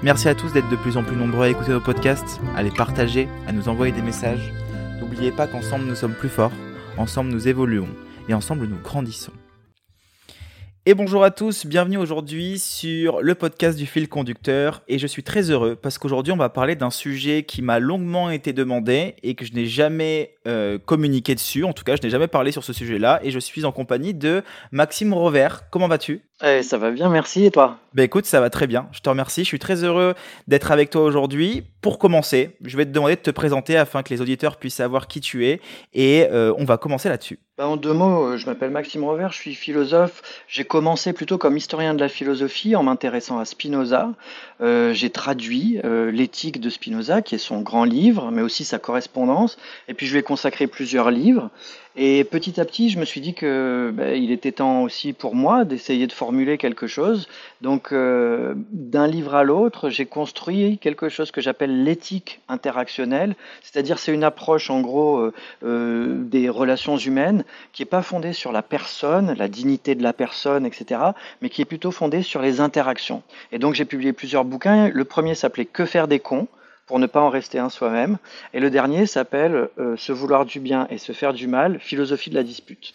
Merci à tous d'être de plus en plus nombreux à écouter nos podcasts, à les partager, à nous envoyer des messages. N'oubliez pas qu'ensemble nous sommes plus forts, ensemble nous évoluons et ensemble nous grandissons. Et bonjour à tous, bienvenue aujourd'hui sur le podcast du fil conducteur et je suis très heureux parce qu'aujourd'hui on va parler d'un sujet qui m'a longuement été demandé et que je n'ai jamais euh, communiqué dessus, en tout cas je n'ai jamais parlé sur ce sujet-là et je suis en compagnie de Maxime Rovert. Comment vas-tu? Eh, Ça va bien, merci et toi? Ben écoute, ça va très bien, je te remercie, je suis très heureux d'être avec toi aujourd'hui. Pour commencer, je vais te demander de te présenter afin que les auditeurs puissent savoir qui tu es et euh, on va commencer là-dessus. Bah, en deux mots, euh, je m'appelle Maxime Rovert, je suis philosophe. J'ai commencé plutôt comme historien de la philosophie en m'intéressant à Spinoza. Euh, j'ai traduit euh, l'éthique de Spinoza, qui est son grand livre, mais aussi sa correspondance. Et puis je lui ai consacré plusieurs livres. Et petit à petit, je me suis dit que ben, il était temps aussi pour moi d'essayer de formuler quelque chose. Donc, euh, d'un livre à l'autre, j'ai construit quelque chose que j'appelle l'éthique interactionnelle, c'est-à-dire c'est une approche en gros euh, euh, des relations humaines qui est pas fondée sur la personne, la dignité de la personne, etc., mais qui est plutôt fondée sur les interactions. Et donc, j'ai publié plusieurs bouquins. Le premier s'appelait Que faire des cons? Pour ne pas en rester un soi-même. Et le dernier s'appelle euh, Se vouloir du bien et se faire du mal, philosophie de la dispute.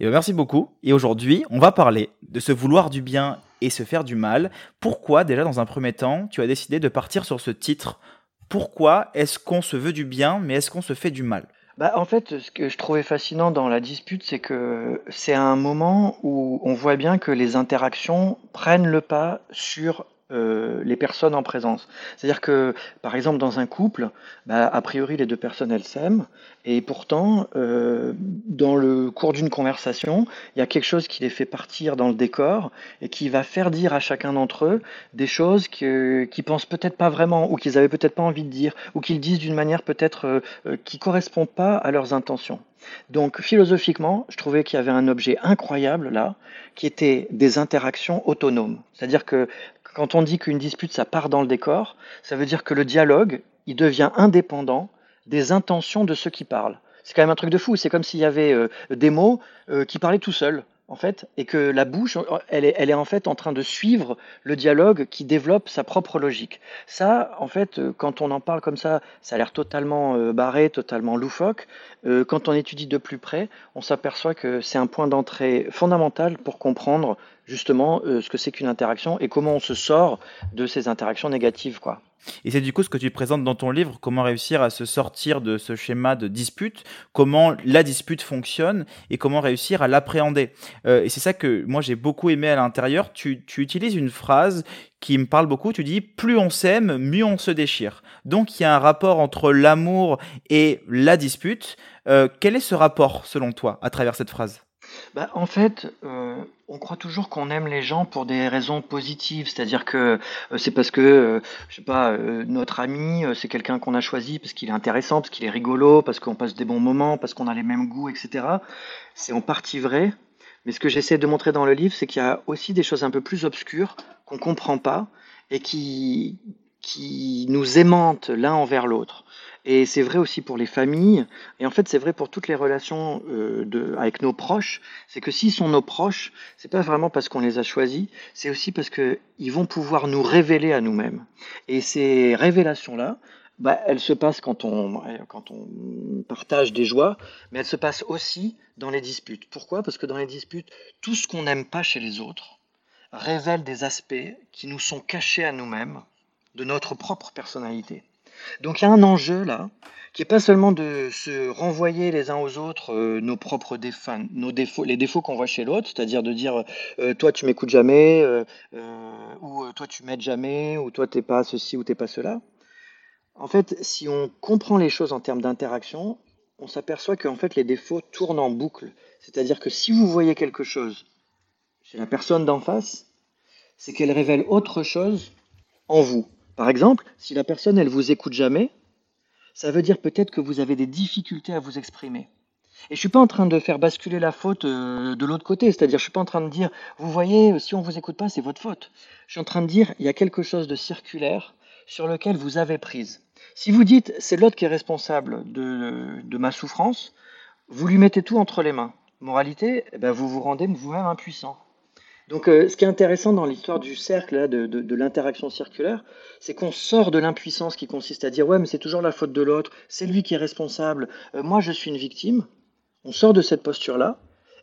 Et eh ben, merci beaucoup. Et aujourd'hui, on va parler de se vouloir du bien et se faire du mal. Pourquoi, déjà dans un premier temps, tu as décidé de partir sur ce titre? Pourquoi est-ce qu'on se veut du bien, mais est-ce qu'on se fait du mal? Bah, en fait, ce que je trouvais fascinant dans la dispute, c'est que c'est un moment où on voit bien que les interactions prennent le pas sur euh, les personnes en présence. C'est-à-dire que, par exemple, dans un couple, bah, a priori, les deux personnes, elles s'aiment, et pourtant, euh, dans le cours d'une conversation, il y a quelque chose qui les fait partir dans le décor et qui va faire dire à chacun d'entre eux des choses qu'ils qui pensent peut-être pas vraiment, ou qu'ils avaient peut-être pas envie de dire, ou qu'ils disent d'une manière peut-être euh, qui correspond pas à leurs intentions. Donc philosophiquement, je trouvais qu'il y avait un objet incroyable là, qui était des interactions autonomes. C'est-à-dire que quand on dit qu'une dispute, ça part dans le décor, ça veut dire que le dialogue, il devient indépendant des intentions de ceux qui parlent. C'est quand même un truc de fou. C'est comme s'il y avait euh, des mots euh, qui parlaient tout seuls en fait, et que la bouche, elle est, elle est en fait en train de suivre le dialogue qui développe sa propre logique. Ça, en fait, euh, quand on en parle comme ça, ça a l'air totalement barré, totalement loufoque. quand on étudie de plus près, on s'aperçoit que c'est un point d'entrée fondamental pour comprendre justement ce que c'est qu'une interaction et comment on se sort de ces interactions négatives, quoi. Et c'est du coup ce que tu présentes dans ton livre, comment réussir à se sortir de ce schéma de dispute, comment la dispute fonctionne et comment réussir à l'appréhender. Euh, et c'est ça que moi j'ai beaucoup aimé à l'intérieur. Tu, tu utilises une phrase qui me parle beaucoup, tu dis plus on s'aime, mieux on se déchire. Donc il y a un rapport entre l'amour et la dispute. Euh, quel est ce rapport selon toi à travers cette phrase? Bah, en fait, euh, on croit toujours qu'on aime les gens pour des raisons positives, c'est-à-dire que euh, c'est parce que, euh, je sais pas, notre ami, c'est quelqu'un qu'on a choisi parce qu'il est intéressant, parce qu'il est rigolo, parce qu'on passe des bons moments, parce qu'on a les mêmes goûts, etc. C'est en partie vrai, mais ce que j'essaie de montrer dans le livre, c'est qu'il y a aussi des choses un peu plus obscures qu'on comprend pas et qui, qui nous aimantent l'un envers l'autre. Et c'est vrai aussi pour les familles, et en fait c'est vrai pour toutes les relations euh, avec nos proches, c'est que s'ils sont nos proches, c'est pas vraiment parce qu'on les a choisis, c'est aussi parce qu'ils vont pouvoir nous révéler à nous-mêmes. Et ces révélations-là, bah, elles se passent quand on, quand on partage des joies, mais elles se passent aussi dans les disputes. Pourquoi? Parce que dans les disputes, tout ce qu'on n'aime pas chez les autres révèle des aspects qui nous sont cachés à nous-mêmes, de notre propre personnalité. Donc il y a un enjeu là, qui n'est pas seulement de se renvoyer les uns aux autres euh, nos propres défauts, nos défauts, les défauts qu'on voit chez l'autre, c'est-à-dire de dire euh, toi tu m'écoutes jamais, euh, ou toi tu m'aides jamais, ou toi t'es pas ceci ou t'es pas cela. En fait, si on comprend les choses en termes d'interaction, on s'aperçoit qu'en fait les défauts tournent en boucle. C'est-à-dire que si vous voyez quelque chose chez la personne d'en face, c'est qu'elle révèle autre chose en vous. Par exemple, si la personne, elle vous écoute jamais, ça veut dire peut-être que vous avez des difficultés à vous exprimer. Et je suis pas en train de faire basculer la faute euh, de l'autre côté, c'est-à-dire je suis pas en train de dire, vous voyez, si on vous écoute pas, c'est votre faute. Je suis en train de dire, il y a quelque chose de circulaire sur lequel vous avez prise. Si vous dites, c'est l'autre qui est responsable de, de, ma souffrance, vous lui mettez tout entre les mains. Moralité, eh ben vous vous rendez vous-même impuissant. Donc, euh, ce qui est intéressant dans l'histoire du cercle, là, de, de, l'interaction circulaire, c'est qu'on sort de l'impuissance qui consiste à dire ouais, mais c'est toujours la faute de l'autre, c'est lui qui est responsable, euh, moi je suis une victime. On sort de cette posture-là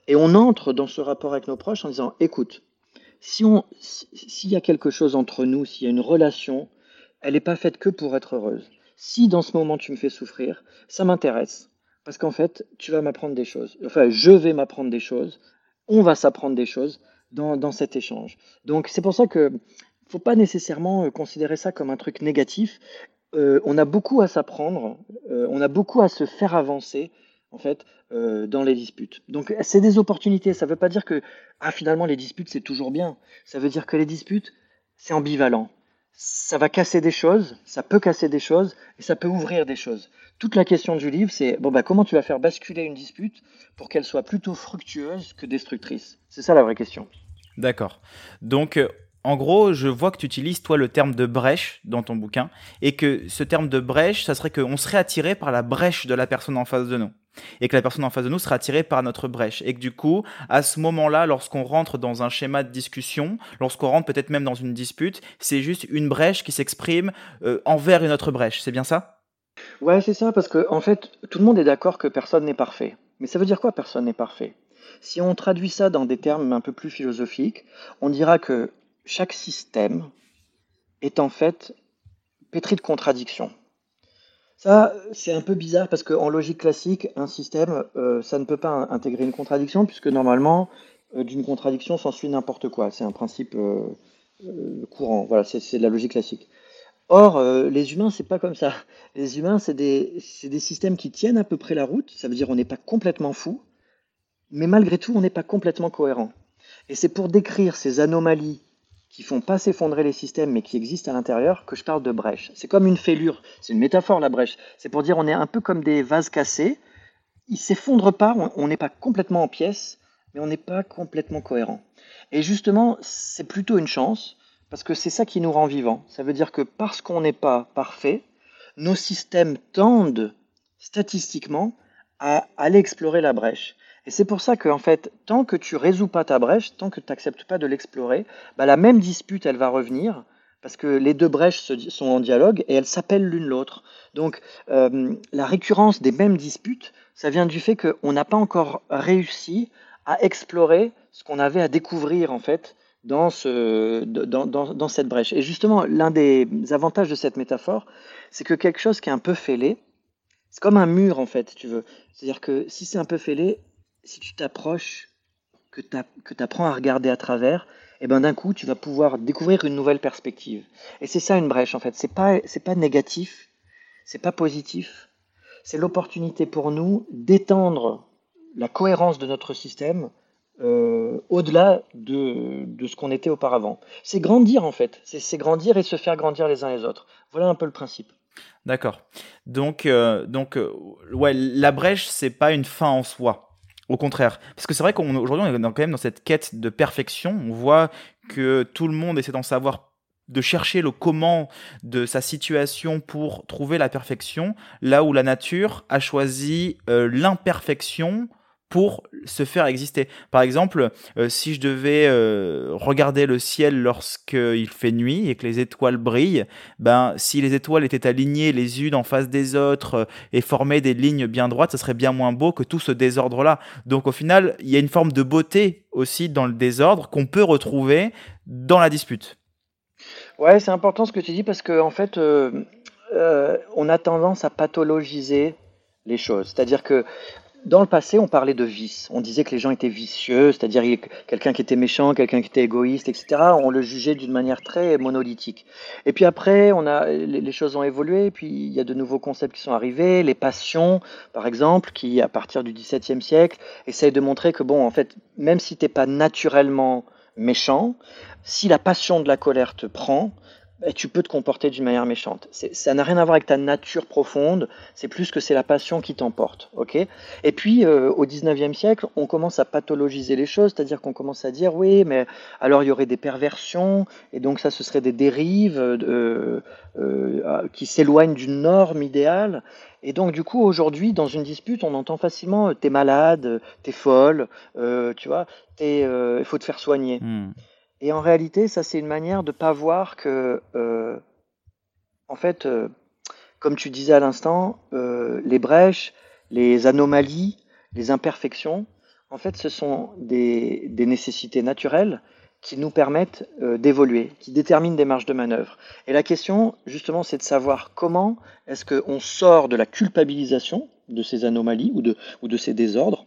et on entre dans ce rapport avec nos proches en disant écoute, si on, s'il y a quelque chose entre nous, s'il y a une relation, elle n'est pas faite que pour être heureuse. Si dans ce moment tu me fais souffrir, ça m'intéresse. Parce qu'en fait, tu vas m'apprendre des choses. Enfin, je vais m'apprendre des choses. On va s'apprendre des choses dans, cet échange. Donc, c'est pour ça que faut pas nécessairement euh, considérer ça comme un truc négatif. Euh, on a beaucoup à s'apprendre, euh, on a beaucoup à se faire avancer en fait, dans les disputes. Donc c'est des opportunités, ça ne veut pas dire que ah, finalement les disputes c'est toujours bien, ça veut dire que les disputes c'est ambivalent. Ça va casser des choses, ça peut casser des choses, et ça peut ouvrir des choses. Toute la question du livre, c'est bon bah comment tu vas faire basculer une dispute pour qu'elle soit plutôt fructueuse que destructrice? C'est ça la vraie question. D'accord. Donc euh, en gros, je vois que tu utilises, toi, le terme de brèche dans ton bouquin, et que ce terme de brèche, ça serait qu'on serait attiré par la brèche de la personne en face de nous, et que la personne en face de nous serait attirée par notre brèche, et que du coup, à ce moment-là, lorsqu'on rentre dans un schéma de discussion, lorsqu'on rentre peut-être même dans une dispute, c'est juste une brèche qui s'exprime euh, envers une autre brèche, c'est bien ça? Ouais, c'est ça, parce que en fait, tout le monde est d'accord que personne n'est parfait. Mais ça veut dire quoi, personne n'est parfait? Si on traduit ça dans des termes un peu plus philosophiques, on dira que chaque système est en fait pétri de contradictions. Ça, c'est un peu bizarre parce qu'en logique classique, un système, euh, ça ne peut pas intégrer une contradiction puisque normalement, euh, d'une contradiction s'ensuit n'importe quoi. C'est un principe euh, courant. Voilà, c'est de la logique classique. Or, les humains, c'est pas comme ça. Les humains, c'est des, des, systèmes qui tiennent à peu près la route. Ça veut dire on n'est pas complètement fou, mais malgré tout, on n'est pas complètement cohérent. Et c'est pour décrire ces anomalies qui font pas s'effondrer les systèmes, mais qui existent à l'intérieur, que je parle de brèche. C'est comme une fêlure, c'est une métaphore la brèche. C'est pour dire on est un peu comme des vases cassés, ils s'effondrent pas, on n'est pas complètement en pièces, mais on n'est pas complètement cohérent. Et justement, c'est plutôt une chance, parce que c'est ça qui nous rend vivants. Ça veut dire que parce qu'on n'est pas parfait, nos systèmes tendent statistiquement à aller explorer la brèche. Et c'est pour ça que, en fait, tant que tu résous pas ta brèche, tant que tu n'acceptes pas de l'explorer, bah, la même dispute, elle va revenir, parce que les deux brèches sont en dialogue et elles s'appellent l'une l'autre. Donc, euh, la récurrence des mêmes disputes, ça vient du fait qu'on n'a pas encore réussi à explorer ce qu'on avait à découvrir, en fait, dans, ce, dans, dans, dans cette brèche. Et justement, l'un des avantages de cette métaphore, c'est que quelque chose qui est un peu fêlé, c'est comme un mur, en fait, tu veux. C'est-à-dire que si c'est un peu fêlé, si tu t'approches, que tu apprends à regarder à travers, et eh ben d'un coup, tu vas pouvoir découvrir une nouvelle perspective. Et c'est ça une brèche en fait. C'est pas c'est pas négatif, c'est pas positif. C'est l'opportunité pour nous d'étendre la cohérence de notre système euh, au-delà de, ce qu'on était auparavant. C'est grandir en fait. C'est grandir et se faire grandir les uns les autres. Voilà un peu le principe. D'accord. Donc, euh, donc euh, ouais, la brèche, c'est pas une fin en soi. Au contraire, parce que c'est vrai qu'aujourd'hui on est quand même dans cette quête de perfection. On voit que tout le monde essaie d'en savoir, de chercher le comment de sa situation pour trouver la perfection, là où la nature a choisi l'imperfection pour se faire exister. Par exemple, euh, si je devais euh, regarder le ciel lorsqu'il fait nuit et que les étoiles brillent, ben si les étoiles étaient alignées les unes en face des autres euh, et formaient des lignes bien droites, ce serait bien moins beau que tout ce désordre-là. Donc au final, il y a une forme de beauté aussi dans le désordre qu'on peut retrouver dans la dispute. Ouais, c'est important ce que tu dis parce qu'en en fait, on a tendance à pathologiser les choses. C'est-à-dire que dans le passé, on parlait de vice. On disait que les gens étaient vicieux, c'est-à-dire quelqu'un qui était méchant, quelqu'un qui était égoïste, etc. On le jugeait d'une manière très monolithique. Et puis après, on a, les choses ont évolué, puis il y a de nouveaux concepts qui sont arrivés, les passions, par exemple, qui, à partir du XVIIe siècle, essayent de montrer que, bon, en fait, même si t'es pas naturellement méchant, si la passion de la colère te prend, bah, tu peux te comporter d'une manière méchante. Ça n'a rien à voir avec ta nature profonde, c'est plus que c'est la passion qui t'emporte. ok? Et puis, euh, au 19e siècle, on commence à pathologiser les choses, c'est-à-dire qu'on commence à dire, oui, mais alors il y aurait des perversions, et donc ça, ce serait des dérives euh, euh, qui s'éloignent d'une norme idéale. Et donc, du coup, aujourd'hui, dans une dispute, on entend facilement, t'es malade, t'es folle, tu vois, il faut te faire soigner. Hmm. Et en réalité, ça, c'est une manière de ne pas voir que, euh, en fait, euh, comme tu disais à l'instant, euh, les brèches, les anomalies, les imperfections, en fait, ce sont des, nécessités naturelles qui nous permettent d'évoluer, qui déterminent des marges de manœuvre. Et la question, justement, c'est de savoir comment est-ce qu'on sort de la culpabilisation de ces anomalies ou de, ou de ces désordres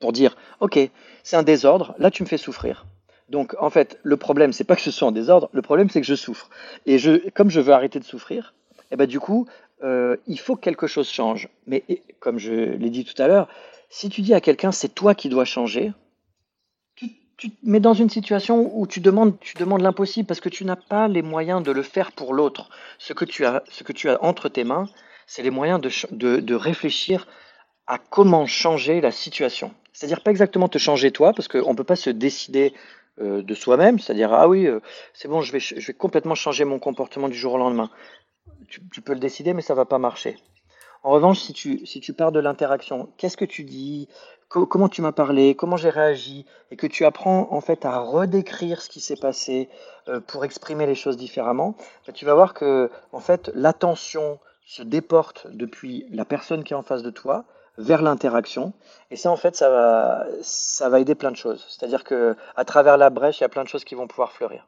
pour dire, OK, c'est un désordre, là tu me fais souffrir. Donc, en fait, le problème, c'est pas que ce soit en désordre, le problème, c'est que je souffre. Et je, comme je veux arrêter de souffrir, eh ben, du coup, euh, il faut que quelque chose change. Mais comme je l'ai dit tout à l'heure, si tu dis à quelqu'un, c'est toi qui dois changer, tu, tu, mets dans une situation où tu demandes, tu demandes l'impossible parce que tu n'as pas les moyens de le faire pour l'autre. Ce, que tu as, ce que tu as entre tes mains, c'est les moyens de, de, de réfléchir à comment changer la situation. C'est-à-dire pas exactement te changer toi, parce qu'on ne peut pas se décider euh, de soi-même, c'est-à-dire ah oui, euh, c'est bon, je vais, je vais complètement changer mon comportement du jour au lendemain. Tu, peux le décider, mais ça va pas marcher. En revanche, si tu, si tu pars de l'interaction, qu'est-ce que tu dis, comment tu m'as parlé, comment j'ai réagi, et que tu apprends en fait à redécrire ce qui s'est passé euh, pour exprimer les choses différemment, bah, tu vas voir que en fait l'attention se déporte depuis la personne qui est en face de toi vers l'interaction. Et ça, en fait, ça va, ça va aider plein de choses. C'est-à-dire que à travers la brèche, il y a plein de choses qui vont pouvoir fleurir.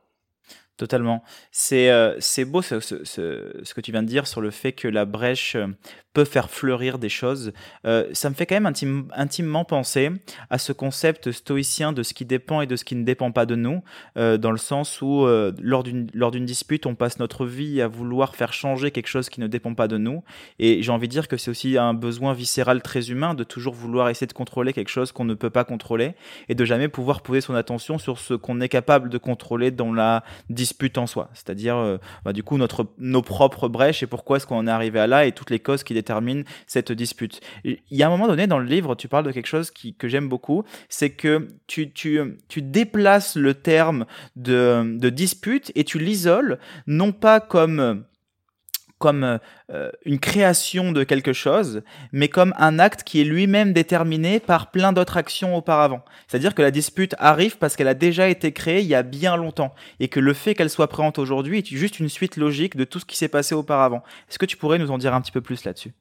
Totalement. C'est euh, beau ce, ce, ce, que tu viens de dire sur le fait que la brèche euh, peut faire fleurir des choses. Euh, ça me fait quand même intimement penser à ce concept stoïcien de ce qui dépend et de ce qui ne dépend pas de nous, dans le sens où lors d'une dispute, on passe notre vie à vouloir faire changer quelque chose qui ne dépend pas de nous. Et j'ai envie de dire que c'est aussi un besoin viscéral très humain de toujours vouloir essayer de contrôler quelque chose qu'on ne peut pas contrôler et de jamais pouvoir poser son attention sur ce qu'on est capable de contrôler dans la dispute en soi. C'est-à-dire, bah, du coup, notre, nos propres brèches et pourquoi est-ce qu'on est arrivé à là et toutes les causes qui détermine cette dispute. Il y a un moment donné dans le livre, tu parles de quelque chose qui, que j'aime beaucoup, c'est que tu, tu, tu, déplaces le terme de, de dispute et tu l'isoles, non pas comme comme euh, une création de quelque chose, mais comme un acte qui est lui-même déterminé par plein d'autres actions auparavant. C'est-à-dire que la dispute arrive parce qu'elle a déjà été créée il y a bien longtemps, et que le fait qu'elle soit présente aujourd'hui est juste une suite logique de tout ce qui s'est passé auparavant. Est-ce que tu pourrais nous en dire un petit peu plus là-dessus?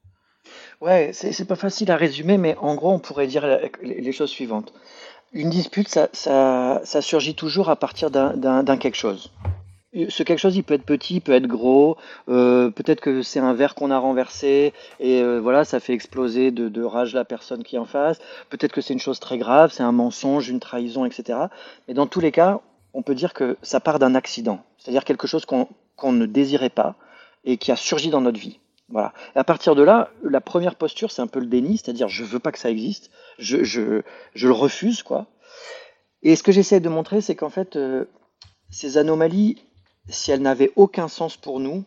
Ouais, c'est pas facile à résumer, mais en gros, on pourrait dire les choses suivantes. Une dispute, ça, ça surgit toujours à partir d'un quelque chose. Ce quelque chose, il peut être petit, il peut être gros. Euh, peut-être que c'est un verre qu'on a renversé et euh, voilà, ça fait exploser de, rage la personne qui est en face. Peut-être que c'est une chose très grave, c'est un mensonge, une trahison, etc. Mais dans tous les cas, on peut dire que ça part d'un accident, c'est-à-dire quelque chose qu'on ne désirait pas et qui a surgi dans notre vie. Voilà. Et à partir de là, la première posture, c'est un peu le déni, c'est-à-dire je veux pas que ça existe, je, je, je le refuse, quoi. Et ce que j'essaie de montrer, c'est qu'en fait, euh, ces anomalies, si elles n'avaient aucun sens pour nous,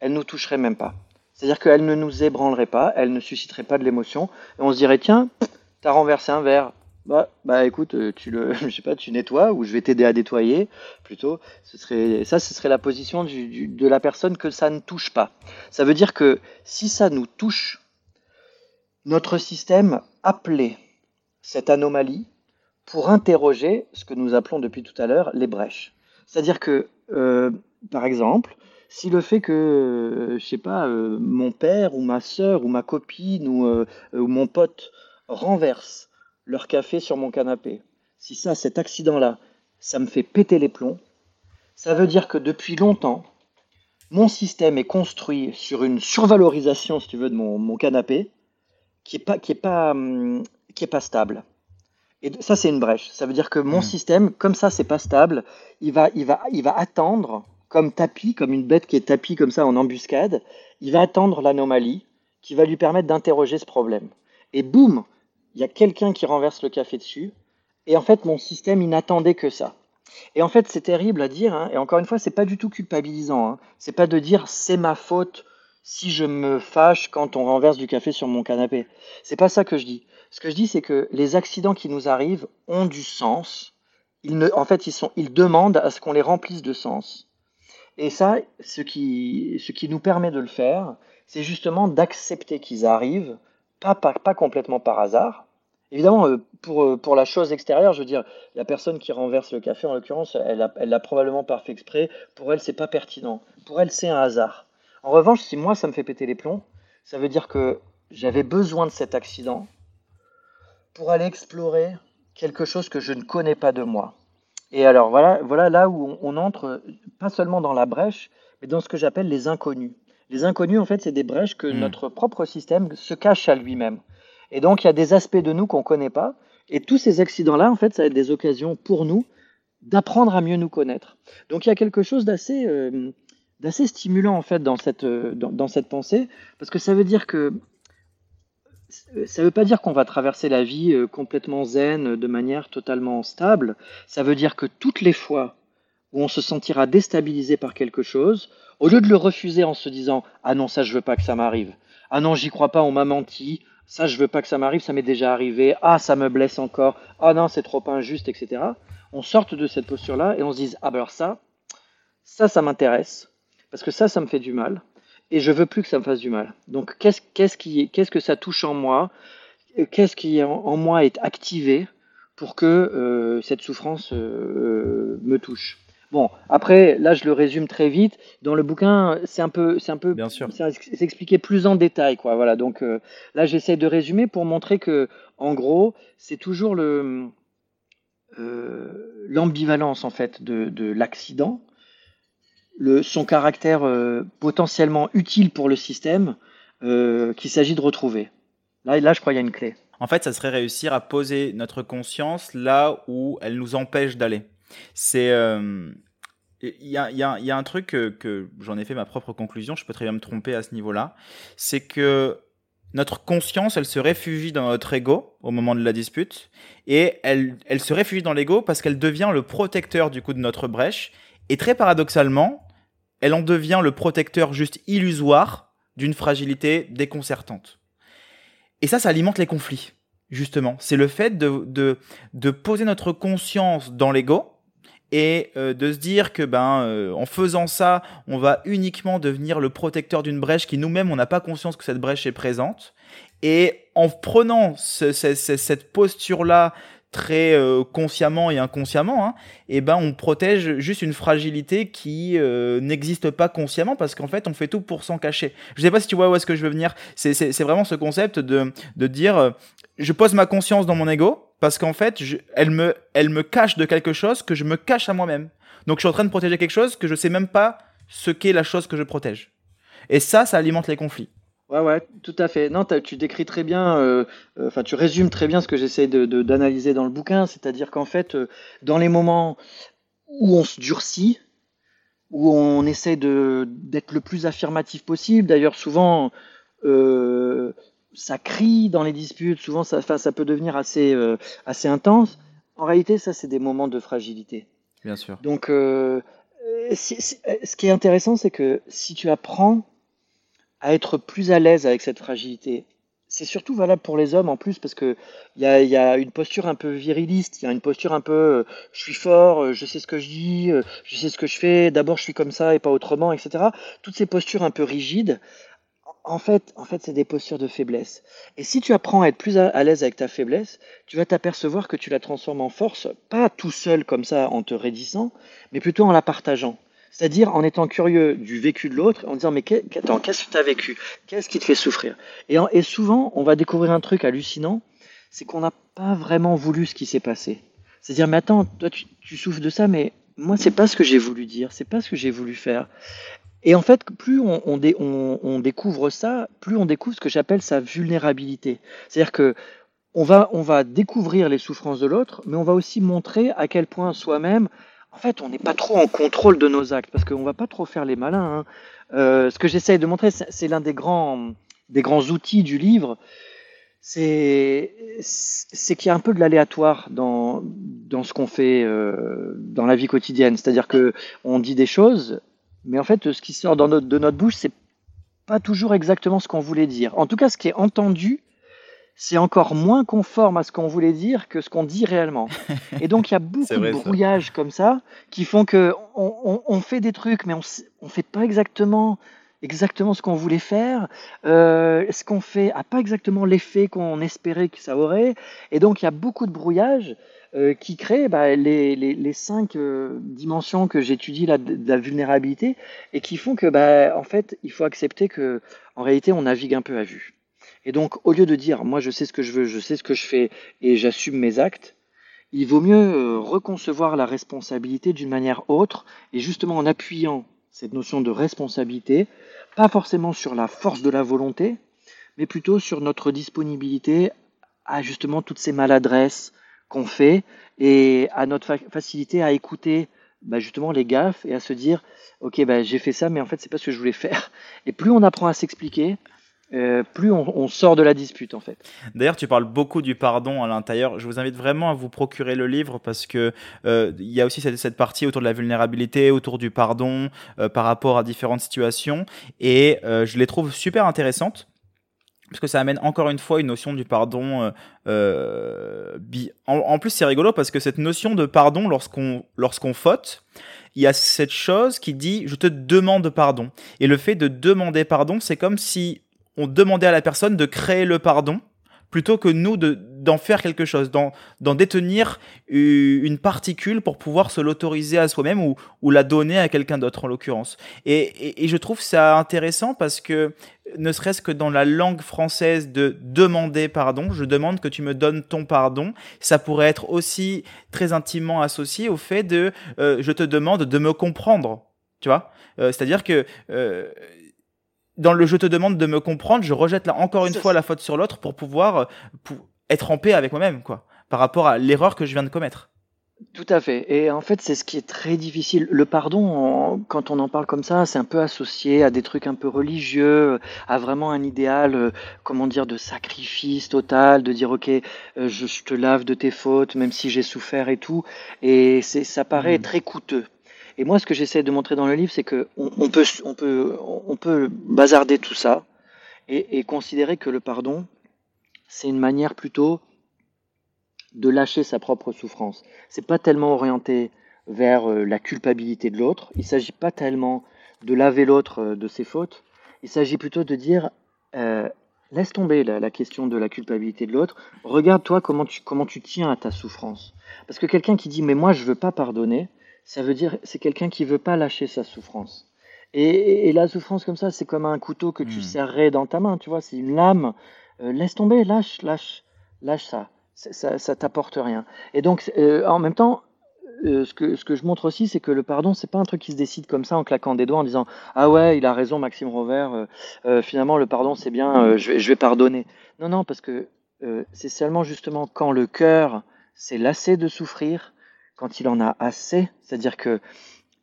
elles nous toucheraient même pas. C'est-à-dire qu'elles ne nous ébranleraient pas, elles ne susciteraient pas de l'émotion, et on se dirait tiens, t'as renversé un verre, bah, bah écoute, euh, tu le, je sais pas, tu nettoies ou je vais t'aider à nettoyer. Plutôt, ça, ce serait la position de la personne que ça ne touche pas. Ça veut dire que si ça nous touche, notre système appelait cette anomalie pour interroger ce que nous appelons depuis tout à l'heure les brèches. C'est-à-dire que euh, par exemple, si le fait que, euh, je sais pas, euh, mon père ou ma soeur ou ma copine ou, mon pote renverse leur café sur mon canapé, si ça, cet accident-là, ça me fait péter les plombs, ça veut dire que depuis longtemps, mon système est construit sur une survalorisation, si tu veux, de mon, canapé, qui n'est hum, pas stable. Et ça, c'est une brèche. Ça veut dire que mon hmm. système, comme ça, c'est pas stable, il va, il, va, il va attendre, comme tapis, comme une bête qui est tapis comme ça en embuscade, il va attendre l'anomalie qui va lui permettre d'interroger ce problème. Et boum, il y a quelqu'un qui renverse le café dessus. Et en fait, mon système, il n'attendait que ça. Et en fait, c'est terrible à dire, hein, et encore une fois, c'est pas du tout culpabilisant. Hein. C'est pas de dire c'est ma faute si je me fâche quand on renverse du café sur mon canapé. C'est pas ça que je dis. Ce que je dis, c'est que les accidents qui nous arrivent ont du sens. Ils ne, en fait, ils, sont, ils demandent à ce qu'on les remplisse de sens. Et ça, ce qui, ce qui nous permet de le faire, c'est justement d'accepter qu'ils arrivent, pas, pas, pas complètement par hasard, Évidemment, euh, pour, euh, pour la chose extérieure, je veux dire, la personne qui renverse le café, en l'occurrence, elle l'a probablement pas fait exprès. Pour elle, c'est pas pertinent. Pour elle, c'est un hasard. En revanche, si moi, ça me fait péter les plombs, ça veut dire que j'avais besoin de cet accident pour aller explorer quelque chose que je ne connais pas de moi. Et alors, voilà, voilà là où on, entre, pas seulement dans la brèche, mais dans ce que j'appelle les inconnus. Les inconnus, en fait, c'est des brèches que hmm. notre propre système se cache à lui-même. Et donc, il y a des aspects de nous qu'on ne connaît pas. Et tous ces accidents-là, en fait, ça va être des occasions pour nous d'apprendre à mieux nous connaître. Donc, il y a quelque chose d'assez euh, d'assez stimulant, en fait, dans cette, euh, dans, cette pensée, parce que ça veut dire que ça ne veut pas dire qu'on va traverser la vie euh, complètement zen, de manière totalement stable. Ça veut dire que toutes les fois où on se sentira déstabilisé par quelque chose, au lieu de le refuser en se disant Ah non, ça je veux pas que ça m'arrive. Ah non, j'y crois pas, on m'a menti ça je veux pas que ça m'arrive, ça m'est déjà arrivé, ah ça me blesse encore, ah non c'est trop injuste, etc. On sorte de cette posture-là et on se dise, ah ben alors ça, ça ça m'intéresse, parce que ça ça me fait du mal, et je veux plus que ça me fasse du mal. Donc qu'est-ce qu'est-ce qui, qu'est-ce que ça touche en moi, qu'est-ce qui en, moi est activé pour que euh, cette souffrance euh, me touche? Bon, après, là, je le résume très vite. Dans le bouquin, c'est un peu, c'est un peu, Bien sûr. c'est expliqué plus en détail, quoi. Voilà. Donc euh, là, j'essaie de résumer pour montrer que, en gros, c'est toujours le l'ambivalence en fait de, de l'accident, son caractère euh, potentiellement utile pour le système, qu'il s'agit de retrouver. Là, là, je crois qu'il y a une clé. En fait, ça serait réussir à poser notre conscience là où elle nous empêche d'aller. C'est. Euh, il y, a, a, y, a, un truc que, j'en ai fait ma propre conclusion, je peux très bien me tromper à ce niveau-là, c'est que notre conscience, elle se réfugie dans notre ego au moment de la dispute, et elle, elle se réfugie dans l'ego parce qu'elle devient le protecteur du coup de notre brèche, et très paradoxalement, elle en devient le protecteur juste illusoire d'une fragilité déconcertante. Et ça, ça alimente les conflits, justement. C'est le fait de, de, de poser notre conscience dans l'ego, et euh, de se dire que ben euh, en faisant ça, on va uniquement devenir le protecteur d'une brèche qui nous-mêmes on n'a pas conscience que cette brèche est présente. Et en prenant cette posture-là très euh, consciemment et inconsciemment, hein, et ben on protège juste une fragilité qui n'existe pas consciemment parce qu'en fait on fait tout pour s'en cacher. Je sais pas si tu vois où est-ce que je veux venir. C'est vraiment ce concept de, de dire je pose ma conscience dans mon ego parce qu'en fait, elle, me, elle me cache de quelque chose que je me cache à moi-même. Donc je suis en train de protéger quelque chose que je sais même pas ce qu'est la chose que je protège. Et ça, ça alimente les conflits. Ouais, ouais, tout à fait. Non, tu décris très bien, euh, euh, enfin, tu résumes très bien ce que j'essaie d'analyser de, dans le bouquin, c'est-à-dire qu'en fait, euh, dans les moments où on se durcit, où on essaie d'être le plus affirmatif possible, d'ailleurs, souvent, ça crie dans les disputes, souvent ça, ça peut devenir assez, euh, assez intense. En réalité, ça, c'est des moments de fragilité. Bien sûr. Donc, euh, ce qui est intéressant, c'est que si tu apprends à être plus à l'aise avec cette fragilité, c'est surtout valable pour les hommes en plus, parce qu'il y a, y a une posture un peu viriliste, il y a une posture un peu euh, je suis fort, je sais ce que je dis, je sais ce que je fais, d'abord je suis comme ça et pas autrement, etc. Toutes ces postures un peu rigides, en fait, en fait c'est des postures de faiblesse. Et si tu apprends à être plus à, l'aise avec ta faiblesse, tu vas t'apercevoir que tu la transformes en force, pas tout seul comme ça en te raidissant, mais plutôt en la partageant. C'est-à-dire en étant curieux du vécu de l'autre, en disant mais qu'est-ce que tu as vécu? Qu'est-ce qui te fait souffrir? Et, souvent, on va découvrir un truc hallucinant, c'est qu'on n'a pas vraiment voulu ce qui s'est passé. C'est-à-dire mais attends, toi tu, souffres de ça, mais moi c'est pas ce que j'ai voulu dire, c'est pas ce que j'ai voulu faire. Et en fait, plus on, découvre ça, plus on découvre ce que j'appelle sa vulnérabilité. C'est-à-dire que on va, on va découvrir les souffrances de l'autre, mais on va aussi montrer à quel point soi-même, en fait, on n'est pas trop en contrôle de nos actes, parce qu'on va pas trop faire les malins. Hein. Euh, ce que j'essaye de montrer, c'est l'un des grands, des grands outils du livre, c'est qu'il y a un peu de l'aléatoire dans, dans ce qu'on fait euh, dans la vie quotidienne. C'est-à-dire que on dit des choses, mais en fait, ce qui sort de notre bouche, c'est pas toujours exactement ce qu'on voulait dire. En tout cas, ce qui est entendu, c'est encore moins conforme à ce qu'on voulait dire que ce qu'on dit réellement. Et donc, il y a beaucoup de brouillages comme ça qui font que on, on, fait des trucs, mais on ne fait pas exactement exactement ce qu'on voulait faire. Euh, ce qu'on fait n'a pas exactement l'effet qu'on espérait que ça aurait. Et donc, il y a beaucoup de brouillage euh, qui crée bah, les, les, les, cinq euh, dimensions que j'étudie là, de, la vulnérabilité et qui font que, bah, en fait, il faut accepter que, en réalité, on navigue un peu à vue. Et donc, au lieu de dire, moi, je sais ce que je veux, je sais ce que je fais et j'assume mes actes, il vaut mieux euh, reconcevoir la responsabilité d'une manière autre et justement en appuyant cette notion de responsabilité, pas forcément sur la force de la volonté, mais plutôt sur notre disponibilité à justement toutes ces maladresses qu'on fait et à notre facilité à écouter bah, justement les gaffes et à se dire ok bah, j'ai fait ça mais en fait c'est pas ce que je voulais faire. Et plus on apprend à s'expliquer euh, plus on, sort de la dispute en fait. D'ailleurs, tu parles beaucoup du pardon à l'intérieur. Je vous invite vraiment à vous procurer le livre parce que euh, il y a aussi cette, partie autour de la vulnérabilité, autour du pardon euh, par rapport à différentes situations, et je les trouve super intéressantes parce que ça amène encore une fois une notion du pardon. En, plus, c'est rigolo parce que cette notion de pardon, lorsqu'on lorsqu'on faute, il y a cette chose qui dit je te demande pardon. Et le fait de demander pardon, c'est comme si on demandait à la personne de créer le pardon plutôt que nous d'en faire quelque chose, d'en détenir une particule pour pouvoir se l'autoriser à soi-même ou, la donner à quelqu'un d'autre en l'occurrence. Et, et, je trouve ça intéressant parce que ne serait-ce que dans la langue française de demander pardon, je demande que tu me donnes ton pardon, ça pourrait être aussi très intimement associé au fait de euh, je te demande de me comprendre. Tu vois, euh, c'est-à-dire que euh, dans le je te demande de me comprendre, je rejette là encore une fois la faute sur l'autre pour pouvoir euh, pour être en paix avec moi-même, quoi, par rapport à l'erreur que je viens de commettre. Tout à fait. Et en fait, c'est ce qui est très difficile. Le pardon, quand on en parle comme ça, c'est un peu associé à des trucs un peu religieux, à vraiment un idéal, euh, comment dire, de sacrifice total, de dire, ok, euh, je, te lave de tes fautes, même si j'ai souffert et tout. Et c'est, ça paraît mmh. très coûteux. Et moi, ce que j'essaie de montrer dans le livre, c'est que on, peut, on, peut, bazarder tout ça et, considérer que le pardon, c'est une manière plutôt de lâcher sa propre souffrance. C'est pas tellement orienté vers euh, la culpabilité de l'autre. Il s'agit pas tellement de laver l'autre euh, de ses fautes. Il s'agit plutôt de dire euh, laisse tomber la, question de la culpabilité de l'autre. Regarde toi comment tu comment tu tiens à ta souffrance. Parce que quelqu'un qui dit mais moi je veux pas pardonner, ça veut dire c'est quelqu'un qui veut pas lâcher sa souffrance. Et, la souffrance comme ça, c'est comme un couteau que tu hmm. serrais dans ta main, tu vois, c'est une lame. Euh, laisse tomber, lâche, lâche, lâche ça. Ça, ça t'apporte rien. Et donc, euh, en même temps, euh, ce, que, ce que je montre aussi, c'est que le pardon, c'est pas un truc qui se décide comme ça en claquant des doigts en disant ah ouais, il a raison, Maxime Rover. finalement, le pardon, c'est bien, je vais, je, vais, pardonner. Non, non, parce que c'est seulement justement quand le cœur s'est lassé de souffrir, quand il en a assez, c'est-à-dire que,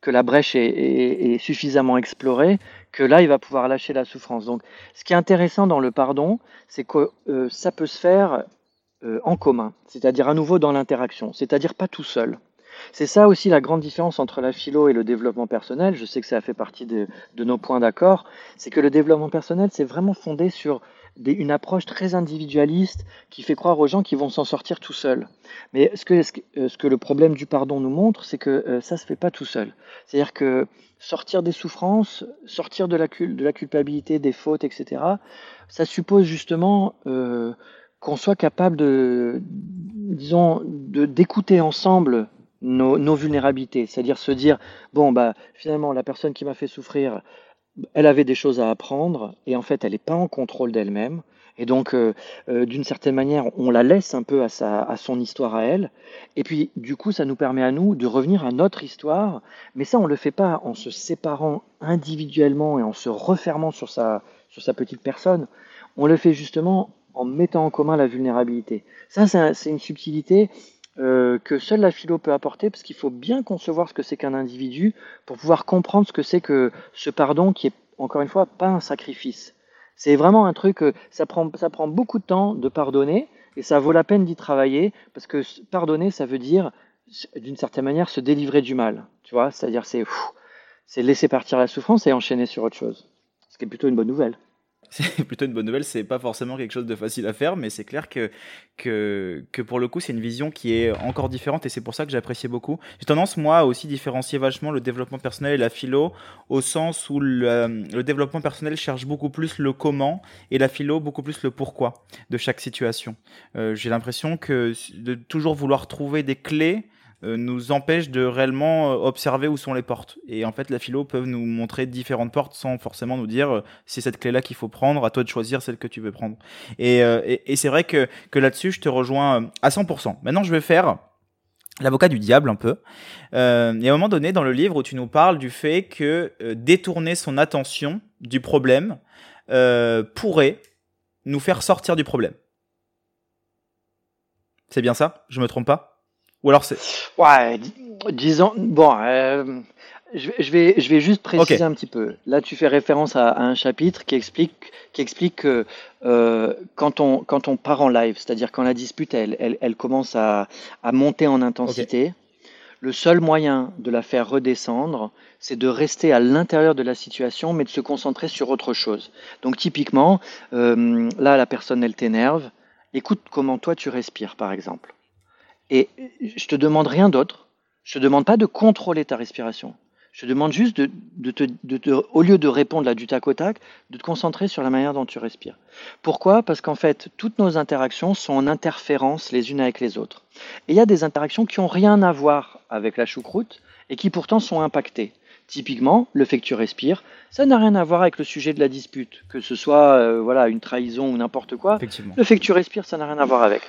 que la brèche est, suffisamment explorée, que là, il va pouvoir lâcher la souffrance. Donc, ce qui est intéressant dans le pardon, c'est que euh, ça peut se faire euh, en commun, c'est-à-dire à nouveau dans l'interaction, c'est-à-dire pas tout seul. C'est ça aussi la grande différence entre la philo et le développement personnel. Je sais que ça fait partie de, nos points d'accord. C'est que le développement personnel, c'est vraiment fondé sur une approche très individualiste qui fait croire aux gens qu'ils vont s'en sortir tout seuls. Mais ce que, euh, le problème du pardon nous montre, c'est que euh, ça se fait pas tout seul. C'est-à-dire que sortir des souffrances, sortir de la, culpabilité, des fautes, etc., ça suppose justement euh, qu'on soit capable de, disons, d'écouter ensemble nos, vulnérabilités, c'est-à-dire se dire bon bah finalement la personne qui m'a fait souffrir, elle avait des choses à apprendre et en fait elle n'est pas en contrôle d'elle-même. Et donc, euh, euh, d'une certaine manière, on la laisse un peu à, sa, à son histoire à elle. Et puis, du coup, ça nous permet à nous de revenir à notre histoire. Mais ça, on le fait pas en se séparant individuellement et en se refermant sur sa, sur sa petite personne. On le fait justement en mettant en commun la vulnérabilité. Ça, c'est une subtilité euh, que seule la philo peut apporter, parce qu'il faut bien concevoir ce que c'est qu'un individu pour pouvoir comprendre ce que c'est que ce pardon qui est, encore une fois, pas un sacrifice. C'est vraiment un truc, ça prend, ça prend beaucoup de temps de pardonner, et ça vaut la peine d'y travailler, parce que pardonner, ça veut dire, d'une certaine manière, se délivrer du mal. Tu vois, c'est-à-dire, c'est, c'est laisser partir la souffrance et enchaîner sur autre chose. Ce qui est plutôt une bonne nouvelle. C'est plutôt une bonne nouvelle, c'est pas forcément quelque chose de facile à faire, mais c'est clair que, que, que, pour le coup, c'est une vision qui est encore différente et c'est pour ça que j'appréciais beaucoup. J'ai tendance, moi, à aussi différencier vachement le développement personnel et la philo, au sens où le, le, développement personnel cherche beaucoup plus le comment et la philo beaucoup plus le pourquoi de chaque situation. Euh, J'ai l'impression que de toujours vouloir trouver des clés euh, nous empêche de réellement euh, observer où sont les portes. Et en fait, la philo peut nous montrer différentes portes sans forcément nous dire euh, c'est cette clé-là qu'il faut prendre, à toi de choisir celle que tu veux prendre. Et, et, c'est vrai que, que là-dessus, je te rejoins à 100%. Maintenant, je vais faire l'avocat du diable un peu. Euh, il y a un moment donné dans le livre où tu nous parles du fait que détourner son attention du problème pourrait nous faire sortir du problème. C'est bien ça? Je me trompe pas? Ou alors c'est. Ouais, disons. Bon, euh, je, vais, je vais juste préciser un petit peu. Là, tu fais référence à, un chapitre qui explique, qui explique que euh, quand, on, quand on part en live, c'est-à-dire quand la dispute elle, elle, elle commence à, à, monter en intensité, le seul moyen de la faire redescendre, c'est de rester à l'intérieur de la situation, mais de se concentrer sur autre chose. Donc typiquement, euh, là, la personne, elle t'énerve. Écoute comment toi tu respires, par exemple. Et je te demande rien d'autre. Je te demande pas de contrôler ta respiration. Je te demande juste de, te, au lieu de répondre là du tac au tac, de te concentrer sur la manière dont tu respires. Pourquoi? Parce qu'en fait, toutes nos interactions sont en interférence les unes avec les autres. Et il y a des interactions qui n'ont rien à voir avec la choucroute et qui pourtant sont impactées. Typiquement, le fait que tu respires, ça n'a rien à voir avec le sujet de la dispute, que ce soit euh, voilà une trahison ou n'importe quoi. Le fait que tu respires, ça n'a rien à voir avec.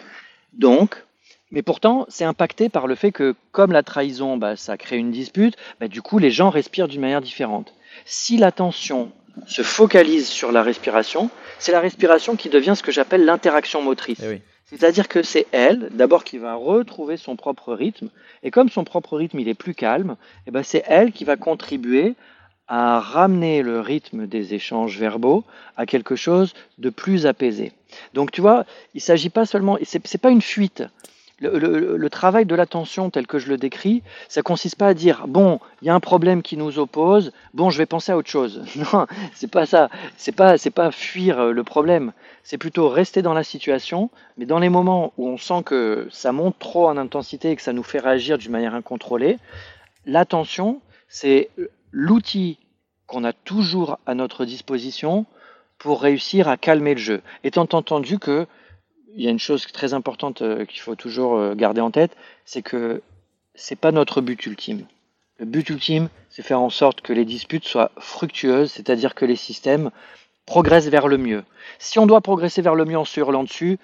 Donc, mais pourtant, c'est impacté par le fait que, comme la trahison, bah, ça crée une dispute, bah, du coup, les gens respirent d'une manière différente. Si l'attention se focalise sur la respiration, c'est la respiration qui devient ce que j'appelle l'interaction motrice. Eh C'est-à-dire que c'est elle, d'abord, qui va retrouver son propre rythme, et comme son propre rythme il est plus calme, eh ben c'est elle qui va contribuer à ramener le rythme des échanges verbaux à quelque chose de plus apaisé. Donc tu vois, il ne s'agit pas seulement, c'est pas une fuite, le, travail de l'attention tel que je le décris, ça consiste pas à dire bon, il y a un problème qui nous oppose, bon, je vais penser à autre chose. Non, c'est pas ça. C'est pas c'est pas fuir euh, le problème. C'est plutôt rester dans la situation, mais dans les moments où on sent que ça monte trop en intensité et que ça nous fait réagir d'une manière incontrôlée, l'attention, c'est l'outil qu'on a toujours à notre disposition pour réussir à calmer le jeu. Étant entendu que il y a une chose très importante euh, qu'il faut toujours euh, garder en tête, c'est que c'est pas notre but ultime. Le but ultime, c'est faire en sorte que les disputes soient fructueuses, c'est-à-dire que les systèmes progressent vers le mieux. Si on doit progresser vers le mieux en se hurlant dessus,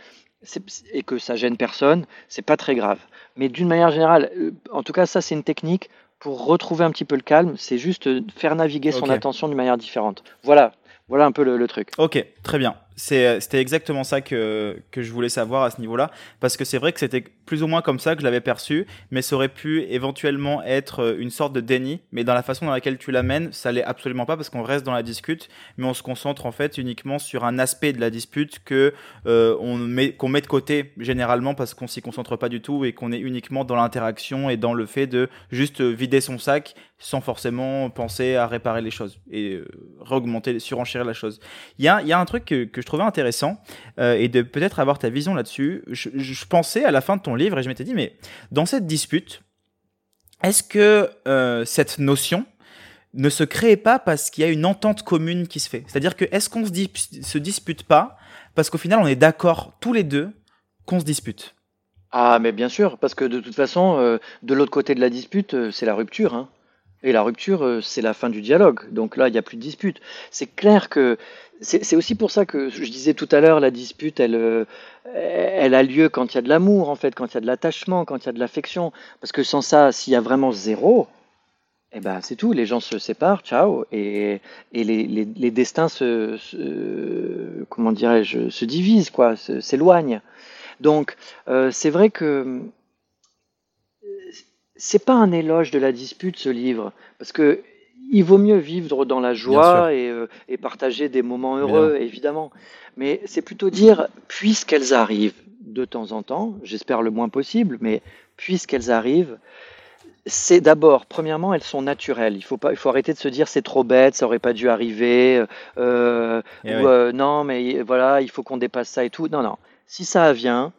et que ça gêne personne, c'est pas très grave. Mais d'une manière générale, euh, en tout cas, ça c'est une technique pour retrouver un petit peu le calme, c'est juste faire naviguer son attention d'une manière différente. Voilà, voilà un peu le truc. Ok, très bien. Euh, c'était exactement ça que, que je voulais savoir à ce niveau-là, parce que c'est vrai que c'était plus ou moins comme ça que je l'avais perçu, mais ça aurait pu éventuellement être euh, une sorte de déni, mais dans la façon dans laquelle tu l'amènes, ça l'est absolument pas, parce qu'on reste dans la dispute, mais on se concentre en fait uniquement sur un aspect de la dispute que euh, on met qu'on met de côté généralement parce qu'on s'y concentre pas du tout et qu'on est uniquement dans l'interaction et dans le fait de juste vider son sac sans forcément penser à réparer les choses et euh, réaugmenter, surenchérir la chose. Il y a, y a un truc que, je trouvais intéressant euh, et de peut-être avoir ta vision là-dessus. Je, pensais à la fin de ton livre et je m'étais dit, mais dans cette dispute, est-ce que euh, cette notion ne se crée pas parce qu'il y a une entente commune qui se fait? C'est-à-dire que est-ce qu'on se, se dispute pas parce qu'au final on est d'accord tous les deux qu'on se dispute? Ah mais bien sûr, parce que de toute façon, euh, de l'autre côté de la dispute, c'est la rupture. Hein. Et la rupture, c'est la fin du dialogue. Donc là, il n'y a plus de dispute. C'est clair que c'est aussi pour ça que je disais tout à l'heure, la dispute, elle, euh, elle a lieu quand il y a de l'amour, en fait, quand il y a de l'attachement, quand il y a de l'affection. Parce que sans ça, s'il y a vraiment zéro, eh ben c'est tout. Les gens se séparent, ciao, et, et les, les, les, destins se, comment dirais-je, se divisent, quoi, s'éloignent. Donc, euh, c'est vrai que c'est pas un éloge de la dispute, ce livre, parce que il vaut mieux vivre dans la joie et, et, partager des moments heureux, évidemment. Mais c'est plutôt dire, puisqu'elles arrivent de temps en temps, j'espère le moins possible, mais puisqu'elles arrivent, c'est d'abord, premièrement, elles sont naturelles. Il faut pas, il faut arrêter de se dire c'est trop bête, ça aurait pas dû arriver, euh, eh ou euh, non, mais voilà, il faut qu'on dépasse ça et tout. Non, non. Si ça vient,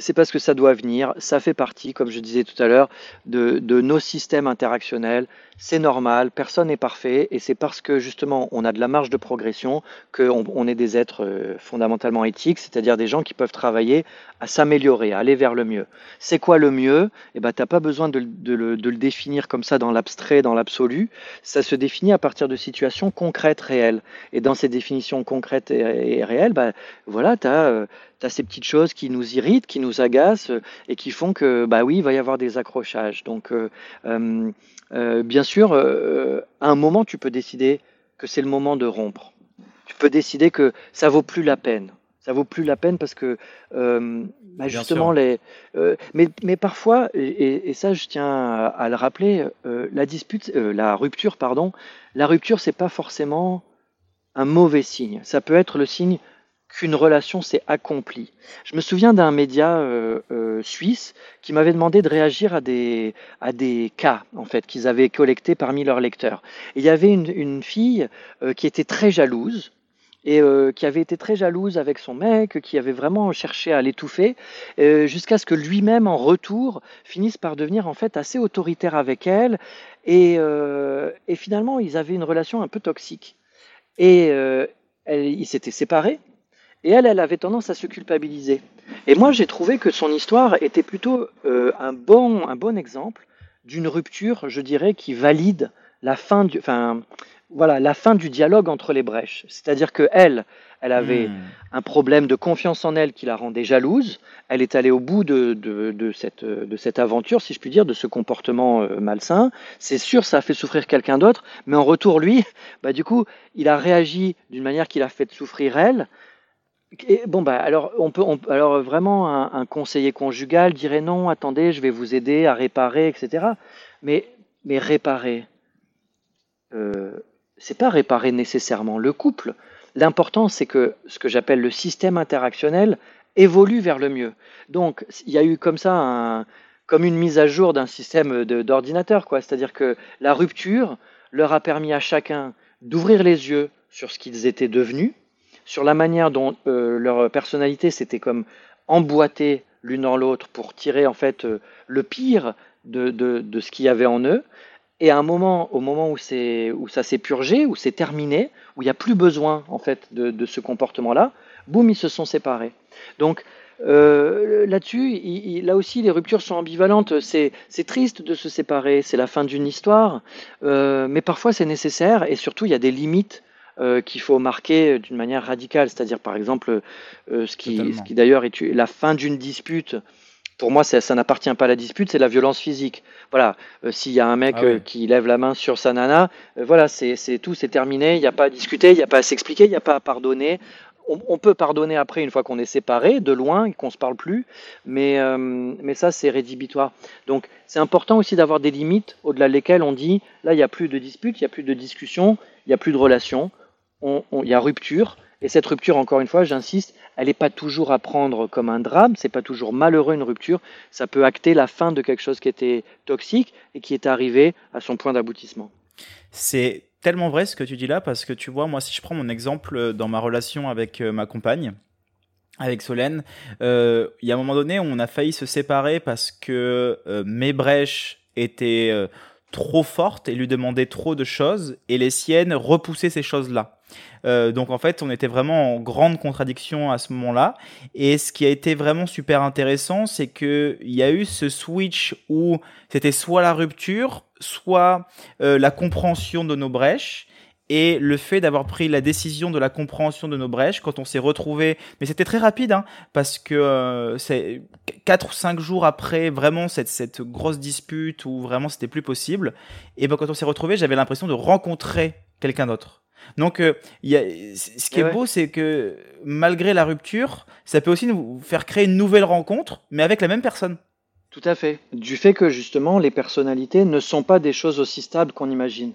c'est parce que ça doit venir, ça fait partie, comme je disais tout à l'heure, de, nos systèmes interactionnels. C'est normal, personne n'est parfait, et c'est parce que justement on a de la marge de progression qu'on on est des êtres euh, fondamentalement éthiques, c'est-à-dire des gens qui peuvent travailler à s'améliorer, à aller vers le mieux. C'est quoi le mieux? Eh ben, t'as pas besoin de, le, définir comme ça dans l'abstrait, dans l'absolu. Ça se définit à partir de situations concrètes, réelles. Et dans ces définitions concrètes et, réelles, ben, voilà, euh, as, ces petites choses qui nous irritent, qui nous agacent euh, et qui font que, bah oui, il va y avoir des accrochages. Donc, bien sûr, à un moment, tu peux décider que c'est le moment de rompre. Tu peux décider que ça vaut plus la peine. Ça vaut plus la peine parce que euh, bah justement les euh, mais, mais parfois et, et, ça je tiens à, le rappeler euh, la dispute euh, la rupture pardon la rupture c'est pas forcément un mauvais signe. Ça peut être le signe qu'une relation s'est accomplie. Je me souviens d'un média euh, euh, suisse qui m'avait demandé de réagir à des, à des cas en fait qu'ils avaient collectés parmi leurs lecteurs. Il y avait une, une fille euh, qui était très jalouse et qui avait été très jalouse avec son mec, qui avait vraiment cherché à l'étouffer, jusqu'à ce que lui-même, en retour, finisse par devenir en fait assez autoritaire avec elle, et, et finalement, ils avaient une relation un peu toxique. Et ils s'étaient séparés, et elle, elle avait tendance à se culpabiliser. Et moi, j'ai trouvé que son histoire était plutôt un, bon, un bon exemple d'une rupture, je dirais, qui valide la fin du, enfin, voilà, la fin du dialogue entre les brèches. C'est-à-dire que elle, elle avait hmm. un problème de confiance en elle qui la rendait jalouse. Elle est allée au bout de, de, cette, de cette aventure, si je puis dire, de ce comportement euh, malsain. C'est sûr, ça a fait souffrir quelqu'un d'autre, mais en retour, lui, bah, du coup, il a réagi d'une manière qui l'a fait souffrir elle. Bon, bah, alors, on peut, alors vraiment, un, conseiller conjugal dirait non, attendez, je vais vous aider à réparer, etc. Mais, mais réparer. Euh, c'est pas réparer nécessairement le couple. L'important, c'est que ce que j'appelle le système interactionnel évolue vers le mieux. Donc, il y a eu comme ça comme une mise à jour d'un système d'ordinateur, quoi. C'est-à-dire que la rupture leur a permis à chacun d'ouvrir les yeux sur ce qu'ils étaient devenus, sur la manière dont euh, leur personnalité s'était comme emboîtée l'une dans l'autre pour tirer en fait euh, le pire de, de, ce qu'il y avait en eux, et à un moment, au moment où, où ça s'est purgé, où c'est terminé, où il n'y a plus besoin en fait de, de ce comportement-là, boum, ils se sont séparés. Donc euh, là-dessus, là aussi, les ruptures sont ambivalentes. C'est, c'est triste de se séparer, c'est la fin d'une histoire, euh, mais parfois c'est nécessaire et surtout il y a des limites euh, qu'il faut marquer d'une manière radicale. C'est-à-dire, par exemple, euh, ce qui, ce qui d'ailleurs est la fin d'une dispute pour moi, ça, n'appartient pas à la dispute, c'est la violence physique. Voilà, euh, s'il y a un mec ah qui lève la main sur sa nana, voilà, c'est tout, c'est terminé. Il n'y a pas à discuter, il n'y a pas à s'expliquer, il n'y a pas à pardonner. On, peut pardonner après une fois qu'on est séparé, de loin, et qu'on se parle plus, mais, mais ça, c'est rédhibitoire. Donc, c'est important aussi d'avoir des limites au-delà desquelles on dit, là, il n'y a plus de dispute, il n'y a plus de discussion, il n'y a plus de relation, il y a rupture, et cette rupture, encore une fois, j'insiste, elle n'est pas toujours à prendre comme un drame, c'est pas toujours malheureux une rupture, ça peut acter la fin de quelque chose qui était toxique et qui est arrivé à son point d'aboutissement. C'est tellement vrai ce que tu dis là, parce que tu vois, moi, si je prends mon exemple euh, dans ma relation avec euh, ma compagne, avec Solène, euh, il y a un moment donné, on a failli se séparer parce que mes brèches étaient trop fortes et lui demandaient trop de choses, et les siennes repoussaient ces choses-là. Euh, donc en fait, on était vraiment en grande contradiction à ce moment-là. Et ce qui a été vraiment super intéressant, c'est qu'il y a eu ce switch où c'était soit la rupture, soit euh, la compréhension de nos brèches et le fait d'avoir pris la décision de la compréhension de nos brèches quand on s'est retrouvé mais c'était très rapide hein, parce que euh, c'est quatre ou cinq jours après vraiment cette, cette grosse dispute où vraiment c'était plus possible et ben quand on s'est retrouvé j'avais l'impression de rencontrer quelqu'un d'autre donc, euh, y a, ce qui est beau, c'est que malgré la rupture, ça peut aussi nous faire créer une nouvelle rencontre, mais avec la même personne. Tout à fait. Du fait que justement, les personnalités ne sont pas des choses aussi stables qu'on imagine.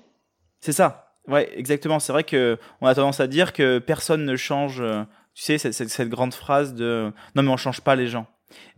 C'est ça. Ouais, exactement. C'est vrai que on a tendance à dire que personne ne change. Euh, tu sais, cette, cette, grande phrase de non mais on change pas les gens.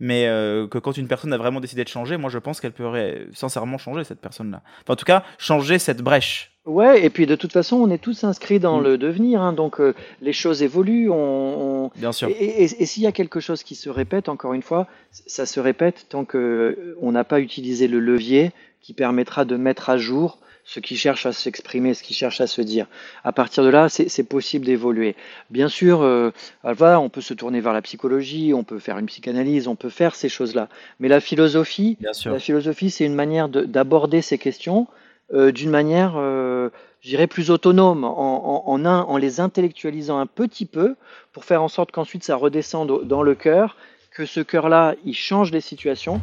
Mais euh, que quand une personne a vraiment décidé de changer, moi je pense qu'elle pourrait sincèrement changer cette personne-là. Enfin, en tout cas, changer cette brèche. Ouais, et puis de toute façon, on est tous inscrits dans mm. le devenir, hein, donc euh, les choses évoluent. On, Bien sûr. Et, et, s'il y a quelque chose qui se répète, encore une fois, ça se répète tant que on n'a pas utilisé le levier qui permettra de mettre à jour ce qui cherche à s'exprimer, ce qui cherche à se dire. À partir de là, c'est possible d'évoluer. Bien sûr, euh, on peut se tourner vers la psychologie, on peut faire une psychanalyse, on peut faire ces choses-là. Mais la philosophie, la philosophie, c'est une manière d'aborder ces questions euh, d'une manière, euh, je dirais, plus autonome, en, en, en, les intellectualisant un petit peu, pour faire en sorte qu'ensuite ça redescende dans le cœur, que ce cœur-là, il change les situations,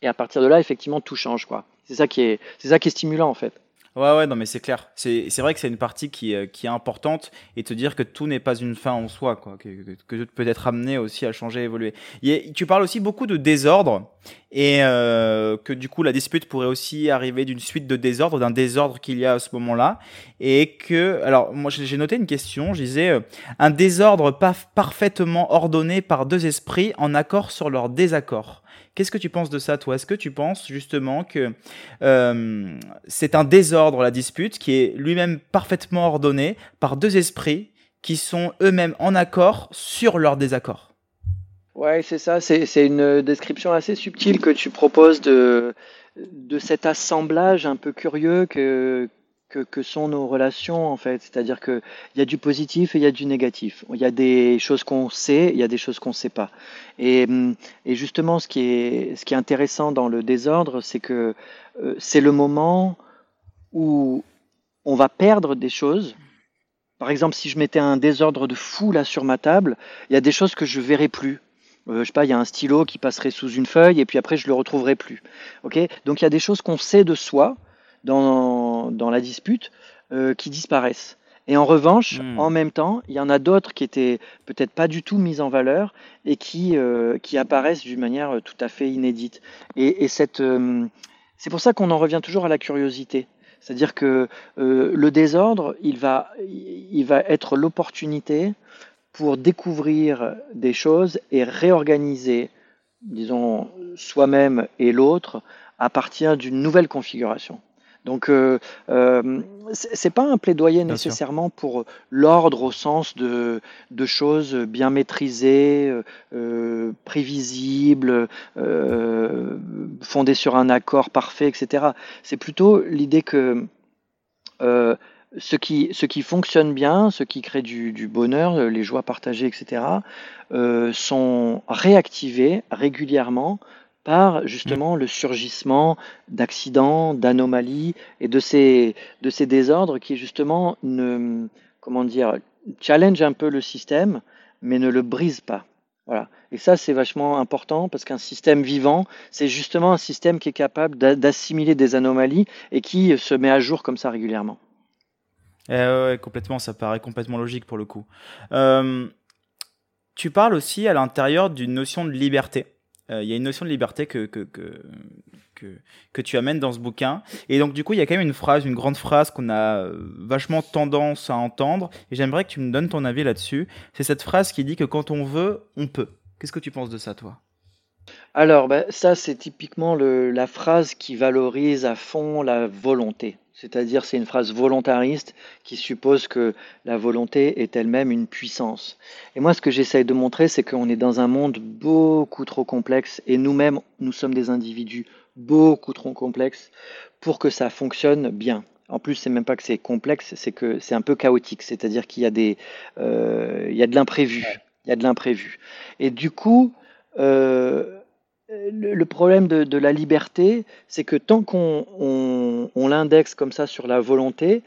et à partir de là, effectivement, tout change, quoi. C'est ça qui est, c'est ça qui est stimulant en fait. Ouais, ouais, non, mais c'est clair. C'est, vrai que c'est une partie qui, euh, qui est importante et te dire que tout n'est pas une fin en soi, quoi. Que, que, tout peut être amené aussi à changer, évoluer. tu parles aussi beaucoup de désordre et euh, que du coup la dispute pourrait aussi arriver d'une suite de désordre, d'un désordre qu'il y a à ce moment-là. Et que, alors, moi j'ai noté une question, je disais, euh, un désordre pas parfaitement ordonné par deux esprits en accord sur leur désaccord. Qu'est-ce que tu penses de ça, toi? Est-ce que tu penses justement que euh, c'est un désordre, la dispute, qui est lui-même parfaitement ordonné par deux esprits qui sont eux-mêmes en accord sur leur désaccord? Ouais, c'est ça. C'est une description assez subtile que tu proposes de, de cet assemblage un peu curieux que, que, sont nos relations en fait. C'est-à-dire qu'il y a du positif et il y a du négatif. Il y a des choses qu'on sait, il y a des choses qu'on ne sait pas. Et, hum, et, justement, ce qui, est, ce qui est intéressant dans le désordre, c'est que euh, c'est le moment où on va perdre des choses. Par exemple, si je mettais un désordre de fou là sur ma table, il y a des choses que je verrai plus. Euh, je sais pas, il y a un stylo qui passerait sous une feuille et puis après je le retrouverai plus. Ok? Donc il y a des choses qu'on sait de soi, dans, dans la dispute euh, qui disparaissent. Et en revanche, hmm. en même temps, il y en a d'autres qui étaient peut-être pas du tout mises en valeur et qui, euh, qui apparaissent d'une manière tout à fait inédite. Et, et cette, euh, c'est pour ça qu'on en revient toujours à la curiosité. C'est-à-dire que le désordre, il va, il va être l'opportunité pour découvrir des choses et réorganiser, disons, soi-même et l'autre à partir d'une nouvelle configuration. Donc, euh, euh, c'est pas un plaidoyer nécessairement pour l'ordre au sens de, de choses bien maîtrisées, euh, prévisibles, euh, fondées sur un accord parfait, etc. C'est plutôt l'idée que euh, ce qui, ce qui fonctionne bien, ce qui crée du, du bonheur, les joies partagées, etc., euh, sont réactivés régulièrement par justement le surgissement d'accidents, d'anomalies et de ces, de ces désordres qui justement ne, comment dire, challenge un peu le système, mais ne le brise pas. Voilà. Et ça, c'est vachement important parce qu'un système vivant, c'est justement un système qui est capable d'assimiler des anomalies et qui se met à jour comme ça régulièrement. Eh ouais, complètement, ça paraît complètement logique pour le coup. Euh, tu parles aussi à l'intérieur d'une notion de liberté. Euh, il y a une notion de liberté que, que, que, que, tu amènes dans ce bouquin. Et donc, du coup, il y a quand même une phrase, une grande phrase qu'on a euh, vachement tendance à entendre. Et j'aimerais que tu me donnes ton avis là-dessus. C'est cette phrase qui dit que quand on veut, on peut. Qu'est-ce que tu penses de ça, toi? Alors, ben, ça, c'est typiquement la phrase qui valorise à fond la volonté. C'est-à-dire, c'est une phrase volontariste qui suppose que la volonté est elle-même une puissance. Et moi, ce que j'essaye de montrer, c'est qu'on est dans un monde beaucoup trop complexe et nous-mêmes, nous sommes des individus beaucoup trop complexes pour que ça fonctionne bien. En plus, c'est même pas que c'est complexe, c'est que c'est un peu chaotique. C'est-à-dire qu'il y a des, euh, il y a de l'imprévu. Il y a de l'imprévu. Et du coup, euh, le, problème de, la liberté, c'est que tant qu'on l'indexe comme ça sur la volonté,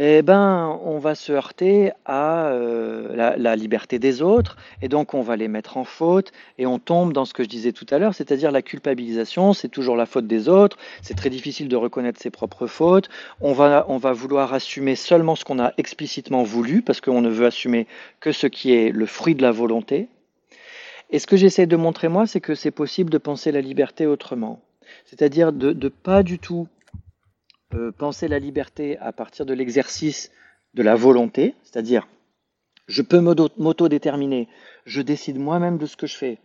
eh ben, on va se heurter à euh, la, liberté des autres, et donc on va les mettre en faute, et on tombe dans ce que je disais tout à l'heure, c'est-à-dire la culpabilisation, c'est toujours la faute des autres, c'est très difficile de reconnaître ses propres fautes, on va, on va vouloir assumer seulement ce qu'on a explicitement voulu, parce qu'on ne veut assumer que ce qui est le fruit de la volonté, et ce que j'essaie de montrer moi, c'est que c'est possible de penser la liberté autrement. C'est-à-dire de ne pas du tout euh, penser la liberté à partir de l'exercice de la volonté, c'est-à-dire je peux m'auto-déterminer, je décide moi-même de ce que je fais.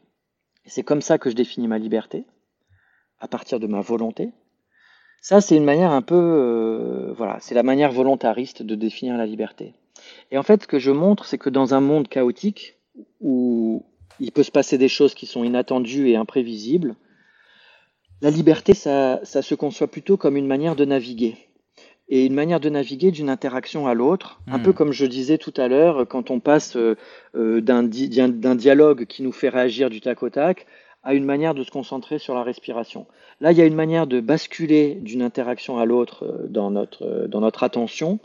C'est comme ça que je définis ma liberté, à partir de ma volonté. Ça, c'est une manière un peu, euh, voilà, c'est la manière volontariste de définir la liberté. Et en fait, ce que je montre, c'est que dans un monde chaotique, où il peut se passer des choses qui sont inattendues et imprévisibles, la liberté, ça, se conçoit plutôt comme une manière de naviguer. Et une manière de naviguer d'une interaction à l'autre, un peu hmm. comme je disais tout à l'heure, quand on passe euh, euh, d'un dialogue qui nous fait réagir du tac au tac à une manière de se concentrer sur la respiration. Là, il y a une manière de basculer d'une interaction à l'autre euh, dans notre, dans notre attention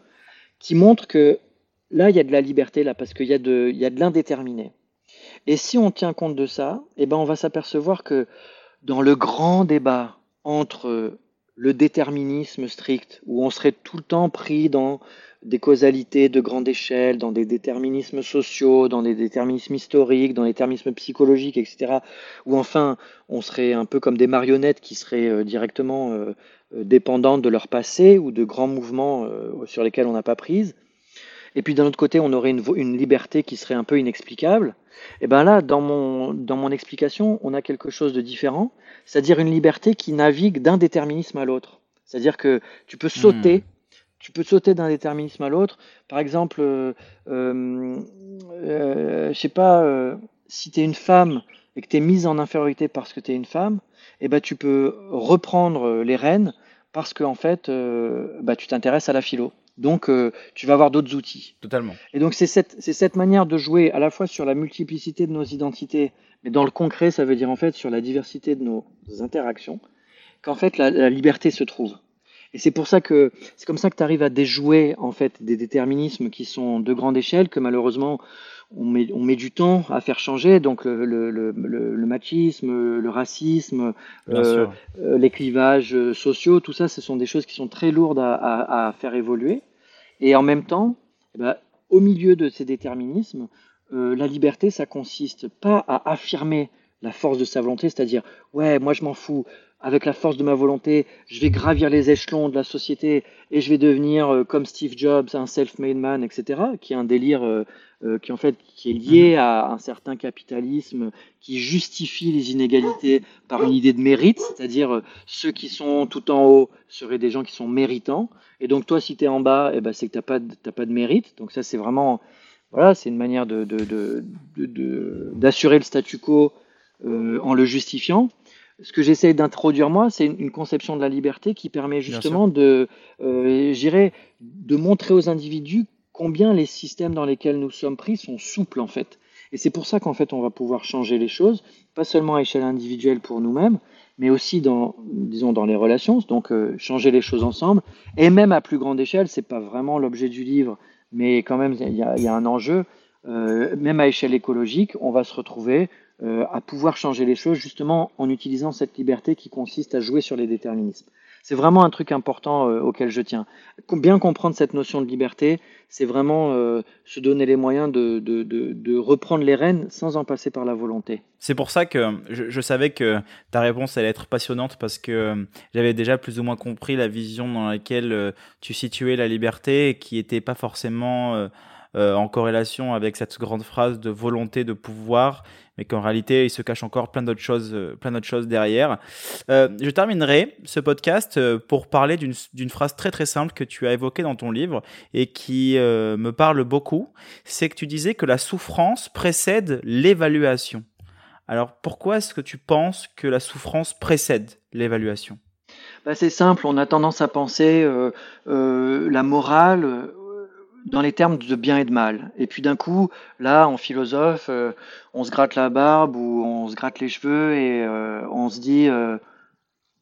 qui montre que là, il y a de la liberté, là, parce qu'il y a de, il y a de l'indéterminé. Et si on tient compte de ça, eh ben, on va s'apercevoir que dans le grand débat entre le déterminisme strict, où on serait tout le temps pris dans des causalités de grande échelle, dans des déterminismes sociaux, dans des déterminismes historiques, dans des déterminismes psychologiques, etc., où enfin on serait un peu comme des marionnettes qui seraient euh, directement euh, euh, dépendantes de leur passé ou de grands mouvements sur lesquels on n'a pas prise, et puis d'un autre côté, on aurait une, liberté qui serait un peu inexplicable. Et bien là, dans mon, dans mon explication, on a quelque chose de différent, c'est-à-dire une liberté qui navigue d'un déterminisme à l'autre. C'est-à-dire que tu peux sauter, hmm. tu peux sauter d'un déterminisme à l'autre. Par exemple, euh, euh, euh je sais pas, euh, si tu es une femme et que tu es mise en infériorité parce que tu es une femme, et ben tu peux reprendre les rênes parce qu'en en fait, bah, tu t'intéresses à la philo. Donc, euh, tu vas avoir d'autres outils. Totalement. Et donc, c'est cette, cette, manière de jouer à la fois sur la multiplicité de nos identités, mais dans le concret, ça veut dire en fait sur la diversité de nos interactions, qu'en fait la, liberté se trouve. Et c'est pour ça que c'est comme ça que tu arrives à déjouer en fait des déterminismes qui sont de grande échelle, que malheureusement on met, on met du temps à faire changer. Donc le, le, le, le machisme, le racisme, euh, euh, les clivages sociaux, tout ça, ce sont des choses qui sont très lourdes à, à, à faire évoluer. Et en même temps, eh ben, au milieu de ces déterminismes, euh, la liberté, ça consiste pas à affirmer la force de sa volonté, c'est-à-dire, ouais, moi je m'en fous, avec la force de ma volonté, je vais gravir les échelons de la société et je vais devenir euh, comme Steve Jobs, un self-made man, etc., qui est un délire euh, euh, qui en fait qui est lié mhm. à un certain capitalisme qui justifie les inégalités par une idée de mérite, c'est-à-dire ceux qui sont tout en haut seraient des gens qui sont méritants, et donc toi si tu es en bas, eh ben, c'est que tu n'as pas, de, pas de mérite, donc ça c'est vraiment, voilà, c'est une manière d'assurer de, de, le statu quo en le justifiant ce que j'essaie d'introduire moi, c'est une, conception de la liberté qui permet justement de, euh, de montrer aux individus combien les systèmes dans lesquels nous sommes pris sont souples en fait. Et c'est pour ça qu'en fait on va pouvoir changer les choses, pas seulement à échelle individuelle pour nous-mêmes, mais aussi dans, disons, dans les relations, donc euh, changer les choses ensemble, et même à plus grande échelle, c'est pas vraiment l'objet du livre, mais quand même il y, a, un enjeu, euh, même à échelle écologique, on va se retrouver euh, à pouvoir changer les choses justement en utilisant cette liberté qui consiste à jouer sur les déterminismes. C'est vraiment un truc important euh, auquel je tiens. Bien comprendre cette notion de liberté, c'est vraiment euh, se donner les moyens de, reprendre les rênes sans en passer par la volonté. C'est pour ça que je, je, savais que ta réponse allait être passionnante parce que j'avais déjà plus ou moins compris la vision dans laquelle tu situais la liberté et qui n'était pas forcément euh, en corrélation avec cette grande phrase de volonté de pouvoir, mais qu'en réalité, il se cache encore plein d'autres choses, euh, plein d'autres choses derrière. Euh, je terminerai ce podcast pour parler d'une phrase très très simple que tu as évoquée dans ton livre et qui me parle beaucoup. C'est que tu disais que la souffrance précède l'évaluation. Alors pourquoi est-ce que tu penses que la souffrance précède l'évaluation? Bah, C'est simple, on a tendance à penser la morale dans les termes de bien et de mal. Et puis d'un coup, là, en philosophe, euh, on se gratte la barbe ou on se gratte les cheveux et euh, on se dit euh,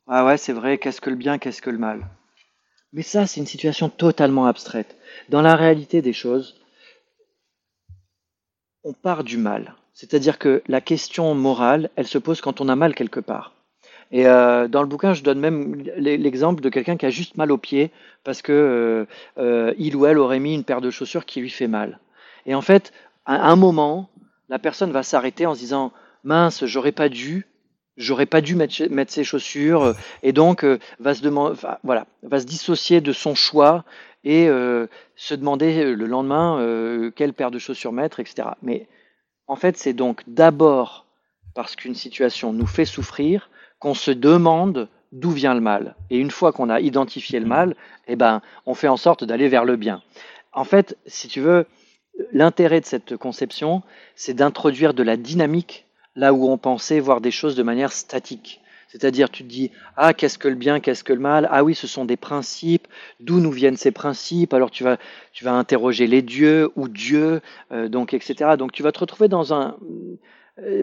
Ah ouais, c'est vrai, qu'est-ce que le bien, qu'est-ce que le mal Mais ça, c'est une situation totalement abstraite. Dans la réalité des choses, on part du mal. C'est-à-dire que la question morale, elle se pose quand on a mal quelque part. Et euh, dans le bouquin, je donne même l'exemple de quelqu'un qui a juste mal au pied parce que euh, euh, il ou elle aurait mis une paire de chaussures qui lui fait mal. Et en fait, à un moment, la personne va s'arrêter en se disant mince, j'aurais pas dû j'aurais pas dû mettre, ses chaussures et donc va se voilà, va se dissocier de son choix et se demander le lendemain quelle paire de chaussures mettre, etc. Mais en fait, c'est donc d'abord parce qu'une situation nous fait souffrir qu'on se demande d'où vient le mal. Et une fois qu'on a identifié le mal, eh ben, on fait en sorte d'aller vers le bien. En fait, si tu veux, l'intérêt de cette conception, c'est d'introduire de la dynamique là où on pensait voir des choses de manière statique. C'est-à-dire, tu te dis, ah, qu'est-ce que le bien, qu'est-ce que le mal? Ah oui, ce sont des principes. D'où nous viennent ces principes? Alors, tu vas, tu vas interroger les dieux ou Dieu, euh, donc, etc. Donc, tu vas te retrouver dans un,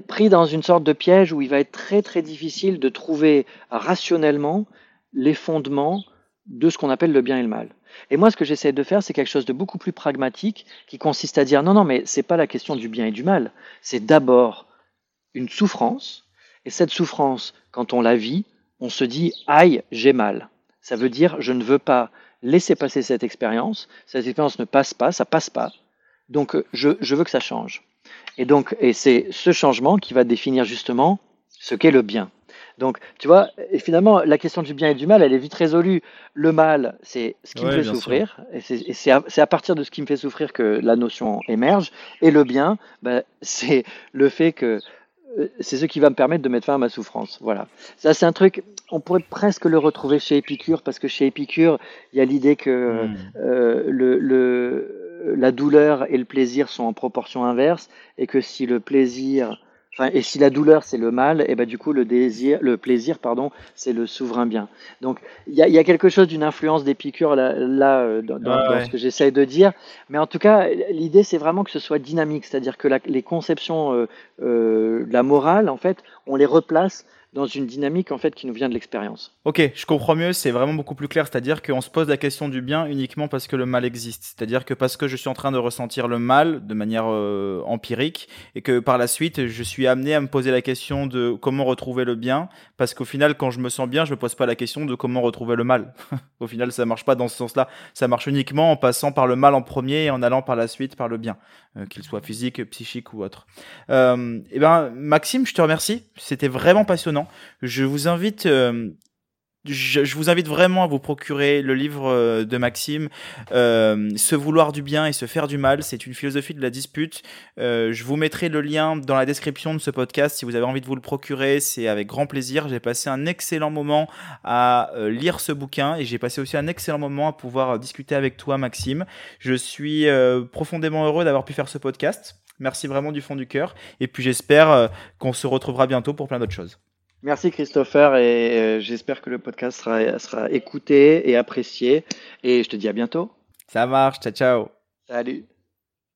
pris dans une sorte de piège où il va être très très difficile de trouver rationnellement les fondements de ce qu'on appelle le bien et le mal. Et moi, ce que j'essaie de faire, c'est quelque chose de beaucoup plus pragmatique, qui consiste à dire non, non, mais c'est pas la question du bien et du mal. C'est d'abord une souffrance, et cette souffrance, quand on la vit, on se dit aïe, j'ai mal. Ça veut dire je ne veux pas laisser passer cette expérience. Cette expérience ne passe pas, ça passe pas. Donc je, je veux que ça change. Et donc, et c'est ce changement qui va définir justement ce qu'est le bien. Donc, tu vois, et finalement, la question du bien et du mal, elle est vite résolue. Le mal, c'est ce qui me fait souffrir, et c'est à, à, partir de ce qui me fait souffrir que la notion émerge. Et le bien, ben, c'est le fait que euh, c'est ce qui va me permettre de mettre fin à ma souffrance. Voilà. Ça, c'est un truc, on pourrait presque le retrouver chez Épicure, parce que chez Épicure, il y a l'idée que hmm. euh, le, le la douleur et le plaisir sont en proportion inverse et que si le plaisir Enfin, et si la douleur c'est le mal, et ben du coup le désir, le plaisir, pardon, c'est le souverain bien. Donc il y a, y a, quelque chose d'une influence d'Épicure là, là euh, dans, dans, ce que j'essaye de dire, mais en tout cas l'idée c'est vraiment que ce soit dynamique, c'est-à-dire que la, les conceptions euh, euh, de la morale, en fait, on les replace dans une dynamique en fait qui nous vient de l'expérience. Ok, je comprends mieux, c'est vraiment beaucoup plus clair, c'est-à-dire qu'on se pose la question du bien uniquement parce que le mal existe, c'est-à-dire que parce que je suis en train de ressentir le mal de manière euh, empirique et que par la suite je suis amené à me poser la question de comment retrouver le bien, parce qu'au final quand je me sens bien, je me pose pas la question de comment retrouver le mal. Au final, ça marche pas dans ce sens-là, ça marche uniquement en passant par le mal en premier et en allant par la suite par le bien, euh, qu'il soit physique, psychique ou autre. Euh, eh ben Maxime, je te remercie, c'était vraiment passionnant. Je vous invite euh, je, vous invite vraiment à vous procurer le livre euh, de Maxime, euh, Se vouloir du bien et se faire du mal. C'est une philosophie de la dispute. je vous mettrai le lien dans la description de ce podcast si vous avez envie de vous le procurer. C'est avec grand plaisir. J'ai passé un excellent moment à lire ce bouquin et j'ai passé aussi un excellent moment à pouvoir discuter avec toi, Maxime. Je suis profondément heureux d'avoir pu faire ce podcast. Merci vraiment du fond du cœur. Et puis j'espère qu'on se retrouvera bientôt pour plein d'autres choses. Merci Christopher et euh, j'espère que le podcast sera, sera écouté et apprécié. Et je te dis à bientôt. Ça marche, ciao ciao. Salut.